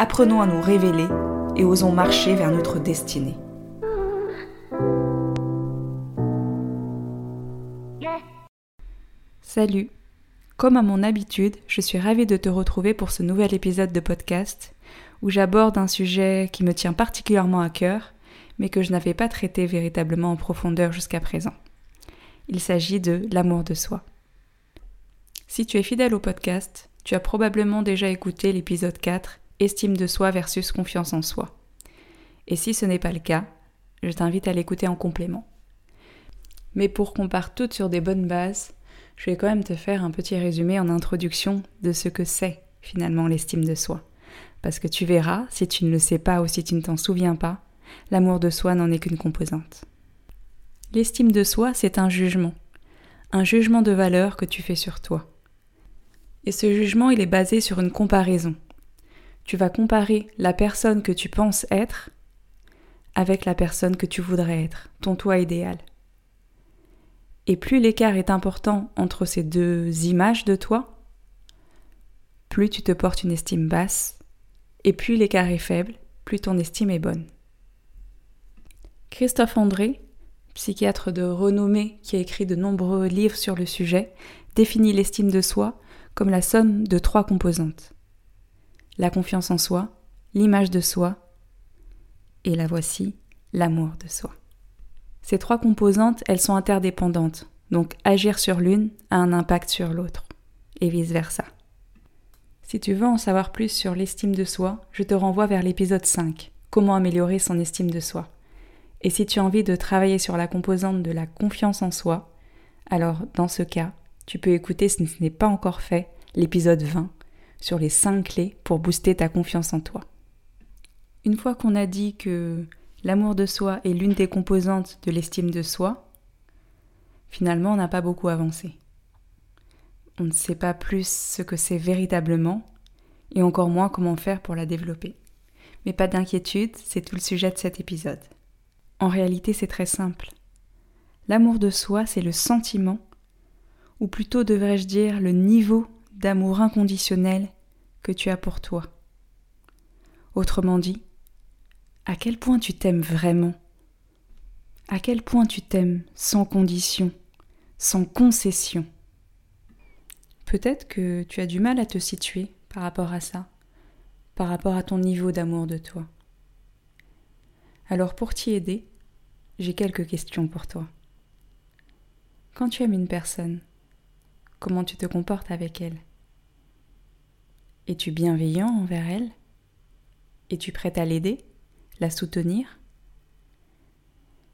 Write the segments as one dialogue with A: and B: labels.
A: Apprenons à nous révéler et osons marcher vers notre destinée. Salut Comme à mon habitude, je suis ravie de te retrouver pour ce nouvel épisode de podcast où j'aborde un sujet qui me tient particulièrement à cœur, mais que je n'avais pas traité véritablement en profondeur jusqu'à présent. Il s'agit de l'amour de soi. Si tu es fidèle au podcast, tu as probablement déjà écouté l'épisode 4, Estime de soi versus confiance en soi. Et si ce n'est pas le cas, je t'invite à l'écouter en complément. Mais pour qu'on parte toutes sur des bonnes bases, je vais quand même te faire un petit résumé en introduction de ce que c'est finalement l'estime de soi. Parce que tu verras, si tu ne le sais pas ou si tu ne t'en souviens pas, l'amour de soi n'en est qu'une composante. L'estime de soi, c'est un jugement. Un jugement de valeur que tu fais sur toi. Et ce jugement, il est basé sur une comparaison. Tu vas comparer la personne que tu penses être avec la personne que tu voudrais être, ton toi idéal. Et plus l'écart est important entre ces deux images de toi, plus tu te portes une estime basse, et plus l'écart est faible, plus ton estime est bonne. Christophe André, psychiatre de renommée qui a écrit de nombreux livres sur le sujet, définit l'estime de soi comme la somme de trois composantes. La confiance en soi, l'image de soi, et la voici, l'amour de soi. Ces trois composantes, elles sont interdépendantes, donc agir sur l'une a un impact sur l'autre, et vice-versa. Si tu veux en savoir plus sur l'estime de soi, je te renvoie vers l'épisode 5, Comment améliorer son estime de soi. Et si tu as envie de travailler sur la composante de la confiance en soi, alors dans ce cas, tu peux écouter, si ce n'est pas encore fait, l'épisode 20 sur les 5 clés pour booster ta confiance en toi. Une fois qu'on a dit que l'amour de soi est l'une des composantes de l'estime de soi, finalement on n'a pas beaucoup avancé. On ne sait pas plus ce que c'est véritablement et encore moins comment faire pour la développer. Mais pas d'inquiétude, c'est tout le sujet de cet épisode. En réalité, c'est très simple. L'amour de soi, c'est le sentiment, ou plutôt devrais-je dire le niveau d'amour inconditionnel que tu as pour toi. Autrement dit, à quel point tu t'aimes vraiment? À quel point tu t'aimes sans condition, sans concession? Peut-être que tu as du mal à te situer par rapport à ça, par rapport à ton niveau d'amour de toi. Alors pour t'y aider, j'ai quelques questions pour toi. Quand tu aimes une personne, comment tu te comportes avec elle? Es-tu bienveillant envers elle? Es-tu prête à l'aider, la soutenir?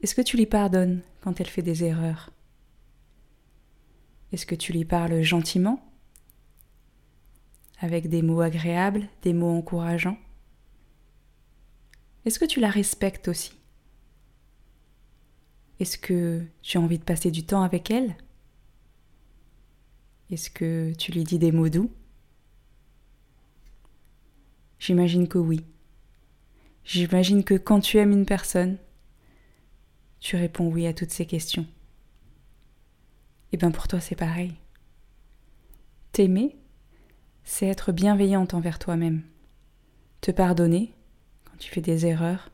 A: Est-ce que tu lui pardonnes quand elle fait des erreurs? Est-ce que tu lui parles gentiment? Avec des mots agréables, des mots encourageants? Est-ce que tu la respectes aussi? Est-ce que tu as envie de passer du temps avec elle? Est-ce que tu lui dis des mots doux? J'imagine que oui. J'imagine que quand tu aimes une personne, tu réponds oui à toutes ces questions. Et bien pour toi c'est pareil. T'aimer, c'est être bienveillante envers toi-même. Te pardonner, tu fais des erreurs,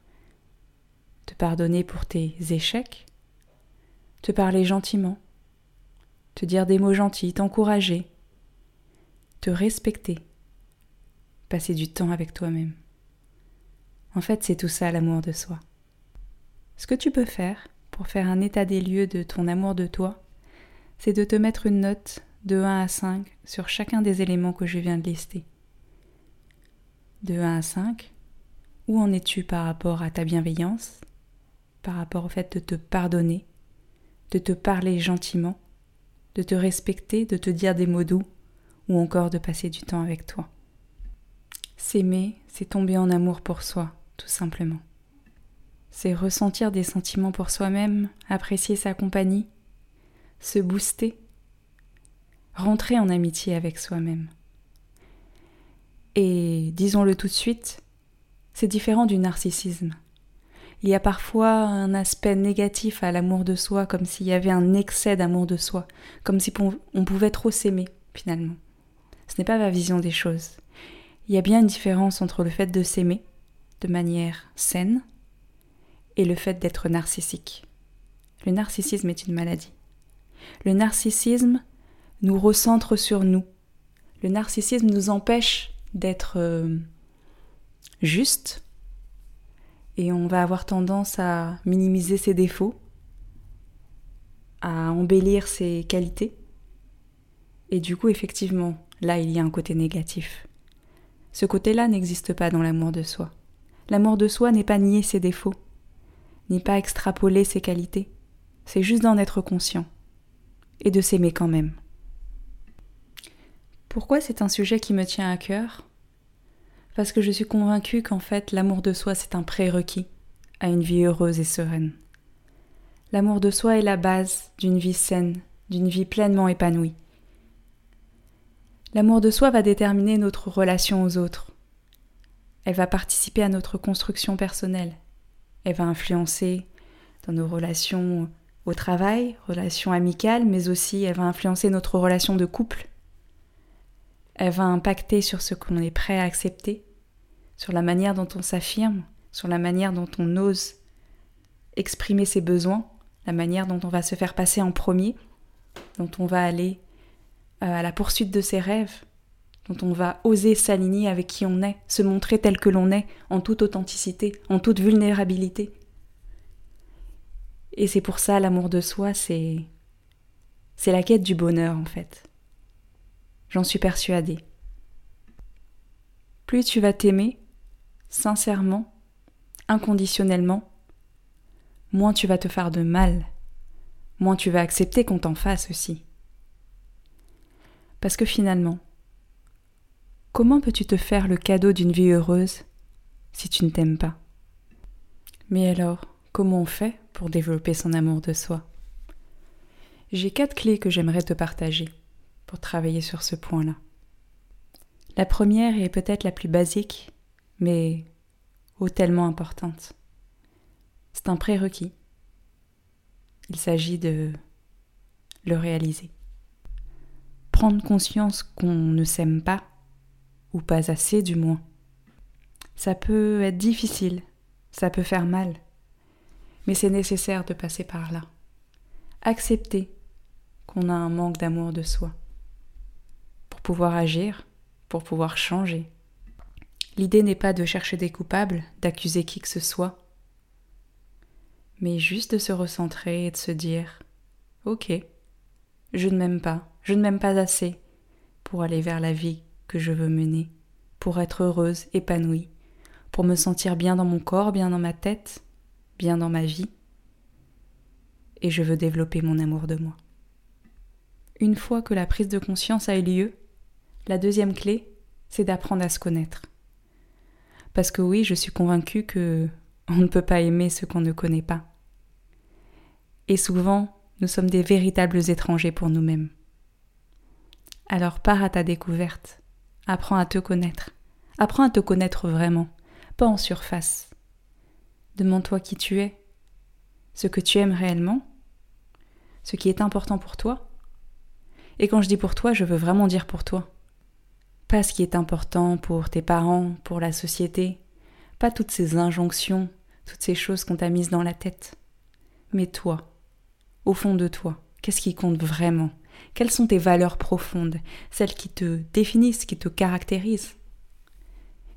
A: te pardonner pour tes échecs, te parler gentiment, te dire des mots gentils, t'encourager, te respecter, passer du temps avec toi-même. En fait, c'est tout ça l'amour de soi. Ce que tu peux faire pour faire un état des lieux de ton amour de toi, c'est de te mettre une note de 1 à 5 sur chacun des éléments que je viens de lister. De 1 à 5, où en es-tu par rapport à ta bienveillance, par rapport au fait de te pardonner, de te parler gentiment, de te respecter, de te dire des mots doux, ou encore de passer du temps avec toi? S'aimer, c'est tomber en amour pour soi, tout simplement. C'est ressentir des sentiments pour soi-même, apprécier sa compagnie, se booster, rentrer en amitié avec soi-même. Et disons-le tout de suite, c'est différent du narcissisme. Il y a parfois un aspect négatif à l'amour de soi, comme s'il y avait un excès d'amour de soi, comme si on pouvait trop s'aimer, finalement. Ce n'est pas ma vision des choses. Il y a bien une différence entre le fait de s'aimer de manière saine et le fait d'être narcissique. Le narcissisme est une maladie. Le narcissisme nous recentre sur nous. Le narcissisme nous empêche d'être euh, juste et on va avoir tendance à minimiser ses défauts, à embellir ses qualités. Et du coup, effectivement, là, il y a un côté négatif. Ce côté-là n'existe pas dans l'amour de soi. L'amour de soi n'est pas nier ses défauts, n'est pas extrapoler ses qualités, c'est juste d'en être conscient et de s'aimer quand même. Pourquoi c'est un sujet qui me tient à cœur? Parce que je suis convaincue qu'en fait l'amour de soi c'est un prérequis à une vie heureuse et sereine. L'amour de soi est la base d'une vie saine, d'une vie pleinement épanouie. L'amour de soi va déterminer notre relation aux autres. Elle va participer à notre construction personnelle. Elle va influencer dans nos relations au travail, relations amicales, mais aussi elle va influencer notre relation de couple. Elle va impacter sur ce qu'on est prêt à accepter, sur la manière dont on s'affirme, sur la manière dont on ose exprimer ses besoins, la manière dont on va se faire passer en premier, dont on va aller à la poursuite de ses rêves, dont on va oser s'aligner avec qui on est, se montrer tel que l'on est, en toute authenticité, en toute vulnérabilité. Et c'est pour ça l'amour de soi, c'est c'est la quête du bonheur en fait. J'en suis persuadée. Plus tu vas t'aimer, sincèrement, inconditionnellement, moins tu vas te faire de mal, moins tu vas accepter qu'on t'en fasse aussi. Parce que finalement, comment peux-tu te faire le cadeau d'une vie heureuse si tu ne t'aimes pas? Mais alors, comment on fait pour développer son amour de soi? J'ai quatre clés que j'aimerais te partager pour travailler sur ce point-là. La première est peut-être la plus basique, mais ô tellement importante. C'est un prérequis. Il s'agit de le réaliser prendre conscience qu'on ne s'aime pas, ou pas assez du moins. Ça peut être difficile, ça peut faire mal, mais c'est nécessaire de passer par là. Accepter qu'on a un manque d'amour de soi, pour pouvoir agir, pour pouvoir changer. L'idée n'est pas de chercher des coupables, d'accuser qui que ce soit, mais juste de se recentrer et de se dire Ok, je ne m'aime pas, je ne m'aime pas assez pour aller vers la vie que je veux mener, pour être heureuse, épanouie, pour me sentir bien dans mon corps, bien dans ma tête, bien dans ma vie. Et je veux développer mon amour de moi. Une fois que la prise de conscience a eu lieu, la deuxième clé, c'est d'apprendre à se connaître. Parce que oui, je suis convaincue que on ne peut pas aimer ce qu'on ne connaît pas. Et souvent, nous sommes des véritables étrangers pour nous-mêmes. Alors pars à ta découverte. Apprends à te connaître. Apprends à te connaître vraiment, pas en surface. Demande-toi qui tu es, ce que tu aimes réellement, ce qui est important pour toi. Et quand je dis pour toi, je veux vraiment dire pour toi. Pas ce qui est important pour tes parents, pour la société, pas toutes ces injonctions, toutes ces choses qu'on t'a mises dans la tête. Mais toi, au fond de toi, qu'est-ce qui compte vraiment? Quelles sont tes valeurs profondes, celles qui te définissent, qui te caractérisent?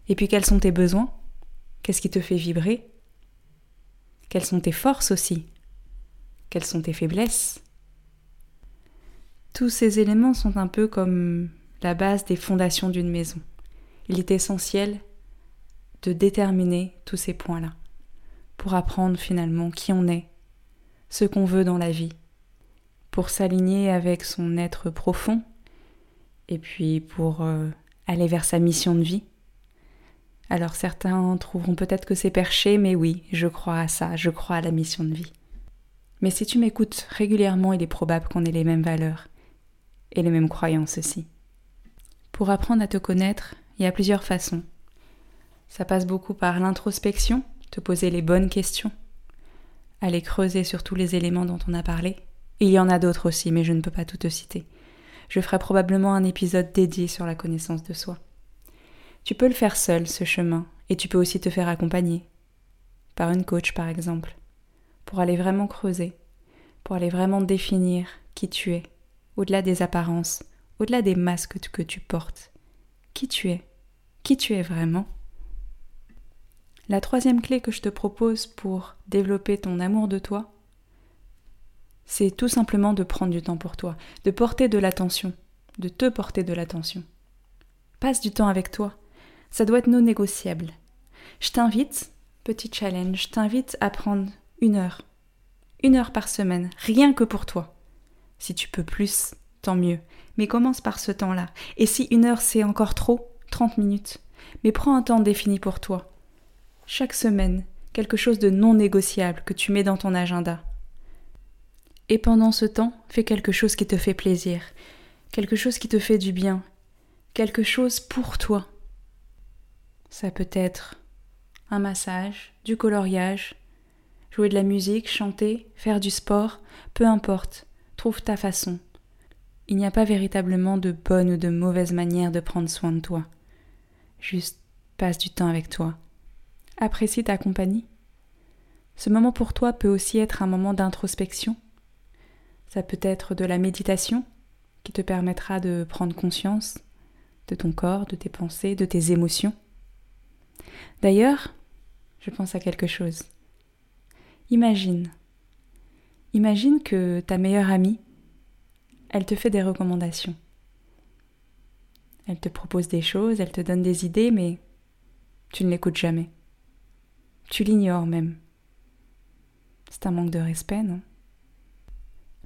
A: Et puis quels sont tes besoins? Qu'est-ce qui te fait vibrer? Quelles sont tes forces aussi? Quelles sont tes faiblesses? Tous ces éléments sont un peu comme la base des fondations d'une maison. Il est essentiel de déterminer tous ces points-là pour apprendre finalement qui on est, ce qu'on veut dans la vie pour s'aligner avec son être profond et puis pour euh, aller vers sa mission de vie, Alors certains trouveront peut-être que c'est perché, mais oui, je crois à ça, je crois à la mission de vie. Mais si tu m'écoutes régulièrement, il est probable qu'on ait les mêmes valeurs et les mêmes croyances aussi. Pour apprendre à te connaître, il y a plusieurs façons. Ça passe beaucoup par l'introspection, te poser les bonnes questions, aller creuser sur tous les éléments dont on a parlé. Il y en a d'autres aussi, mais je ne peux pas tout te citer. Je ferai probablement un épisode dédié sur la connaissance de soi. Tu peux le faire seul, ce chemin, et tu peux aussi te faire accompagner. Par une coach, par exemple pour aller vraiment creuser, pour aller vraiment définir qui tu es, au-delà des apparences, au-delà des masques que tu portes. Qui tu es Qui tu es vraiment La troisième clé que je te propose pour développer ton amour de toi, c'est tout simplement de prendre du temps pour toi, de porter de l'attention, de te porter de l'attention. Passe du temps avec toi. Ça doit être non négociable. Je t'invite, petit challenge, je t'invite à prendre une heure. Une heure par semaine, rien que pour toi. Si tu peux plus, tant mieux. Mais commence par ce temps-là. Et si une heure c'est encore trop, 30 minutes. Mais prends un temps défini pour toi. Chaque semaine, quelque chose de non négociable que tu mets dans ton agenda. Et pendant ce temps, fais quelque chose qui te fait plaisir, quelque chose qui te fait du bien, quelque chose pour toi. Ça peut être un massage, du coloriage, jouer de la musique, chanter, faire du sport, peu importe, trouve ta façon. Il n'y a pas véritablement de bonne ou de mauvaise manière de prendre soin de toi. Juste passe du temps avec toi. Apprécie ta compagnie. Ce moment pour toi peut aussi être un moment d'introspection. Ça peut être de la méditation qui te permettra de prendre conscience de ton corps, de tes pensées, de tes émotions. D'ailleurs, je pense à quelque chose. Imagine. Imagine que ta meilleure amie, elle te fait des recommandations. Elle te propose des choses, elle te donne des idées, mais tu ne l'écoutes jamais. Tu l'ignores même. C'est un manque de respect, non?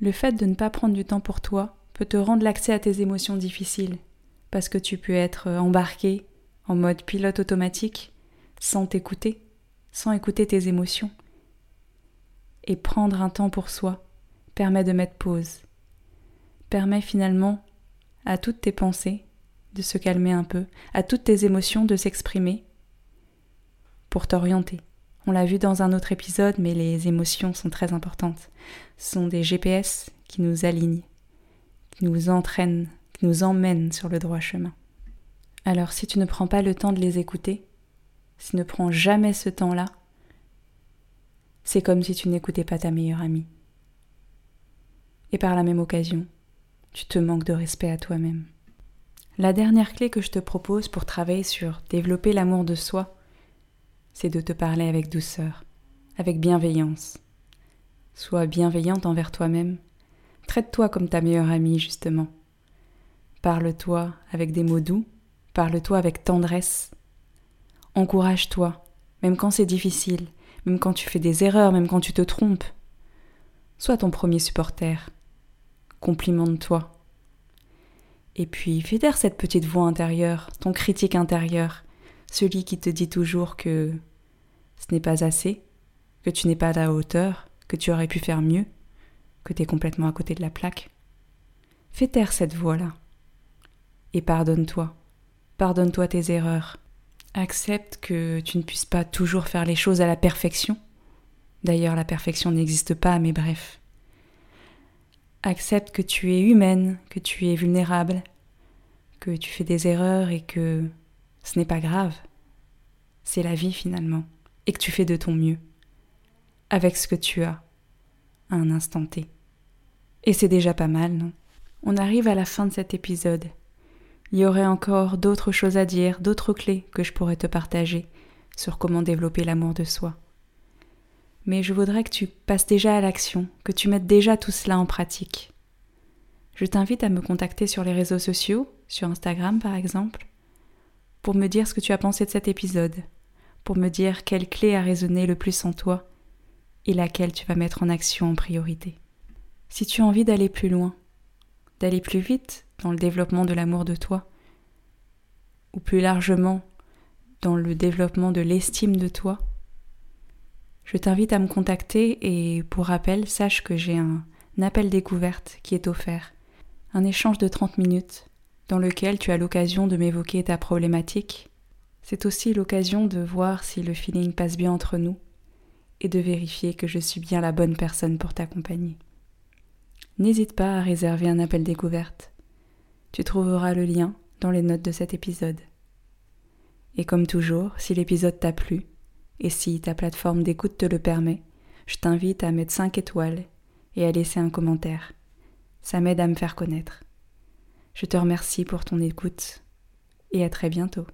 A: Le fait de ne pas prendre du temps pour toi peut te rendre l'accès à tes émotions difficiles, parce que tu peux être embarqué en mode pilote automatique, sans t'écouter, sans écouter tes émotions et prendre un temps pour soi permet de mettre pause, permet finalement à toutes tes pensées de se calmer un peu, à toutes tes émotions de s'exprimer pour t'orienter. On l'a vu dans un autre épisode, mais les émotions sont très importantes. Ce sont des GPS qui nous alignent, qui nous entraînent, qui nous emmènent sur le droit chemin. Alors si tu ne prends pas le temps de les écouter, si tu ne prends jamais ce temps-là, c'est comme si tu n'écoutais pas ta meilleure amie. Et par la même occasion, tu te manques de respect à toi-même. La dernière clé que je te propose pour travailler sur développer l'amour de soi, c'est de te parler avec douceur, avec bienveillance. Sois bienveillante envers toi-même. Traite-toi comme ta meilleure amie, justement. Parle-toi avec des mots doux, parle-toi avec tendresse. Encourage-toi, même quand c'est difficile, même quand tu fais des erreurs, même quand tu te trompes. Sois ton premier supporter. Complimente-toi. Et puis fais taire cette petite voix intérieure, ton critique intérieur, celui qui te dit toujours que ce n'est pas assez, que tu n'es pas à la hauteur, que tu aurais pu faire mieux, que tu es complètement à côté de la plaque. Fais taire cette voix-là. Et pardonne-toi. Pardonne-toi tes erreurs. Accepte que tu ne puisses pas toujours faire les choses à la perfection. D'ailleurs, la perfection n'existe pas, mais bref. Accepte que tu es humaine, que tu es vulnérable, que tu fais des erreurs et que ce n'est pas grave. C'est la vie finalement, et que tu fais de ton mieux, avec ce que tu as, à un instant T. Et c'est déjà pas mal, non? On arrive à la fin de cet épisode. Il y aurait encore d'autres choses à dire, d'autres clés que je pourrais te partager sur comment développer l'amour de soi. Mais je voudrais que tu passes déjà à l'action, que tu mettes déjà tout cela en pratique. Je t'invite à me contacter sur les réseaux sociaux, sur Instagram par exemple, pour me dire ce que tu as pensé de cet épisode, pour me dire quelle clé a résonné le plus en toi et laquelle tu vas mettre en action en priorité. Si tu as envie d'aller plus loin, d'aller plus vite dans le développement de l'amour de toi, ou plus largement dans le développement de l'estime de toi, je t'invite à me contacter et pour rappel, sache que j'ai un appel découverte qui est offert, un échange de 30 minutes dans lequel tu as l'occasion de m'évoquer ta problématique. C'est aussi l'occasion de voir si le feeling passe bien entre nous et de vérifier que je suis bien la bonne personne pour t'accompagner. N'hésite pas à réserver un appel découverte. Tu trouveras le lien dans les notes de cet épisode. Et comme toujours, si l'épisode t'a plu, et si ta plateforme d'écoute te le permet, je t'invite à mettre 5 étoiles et à laisser un commentaire. Ça m'aide à me faire connaître. Je te remercie pour ton écoute et à très bientôt.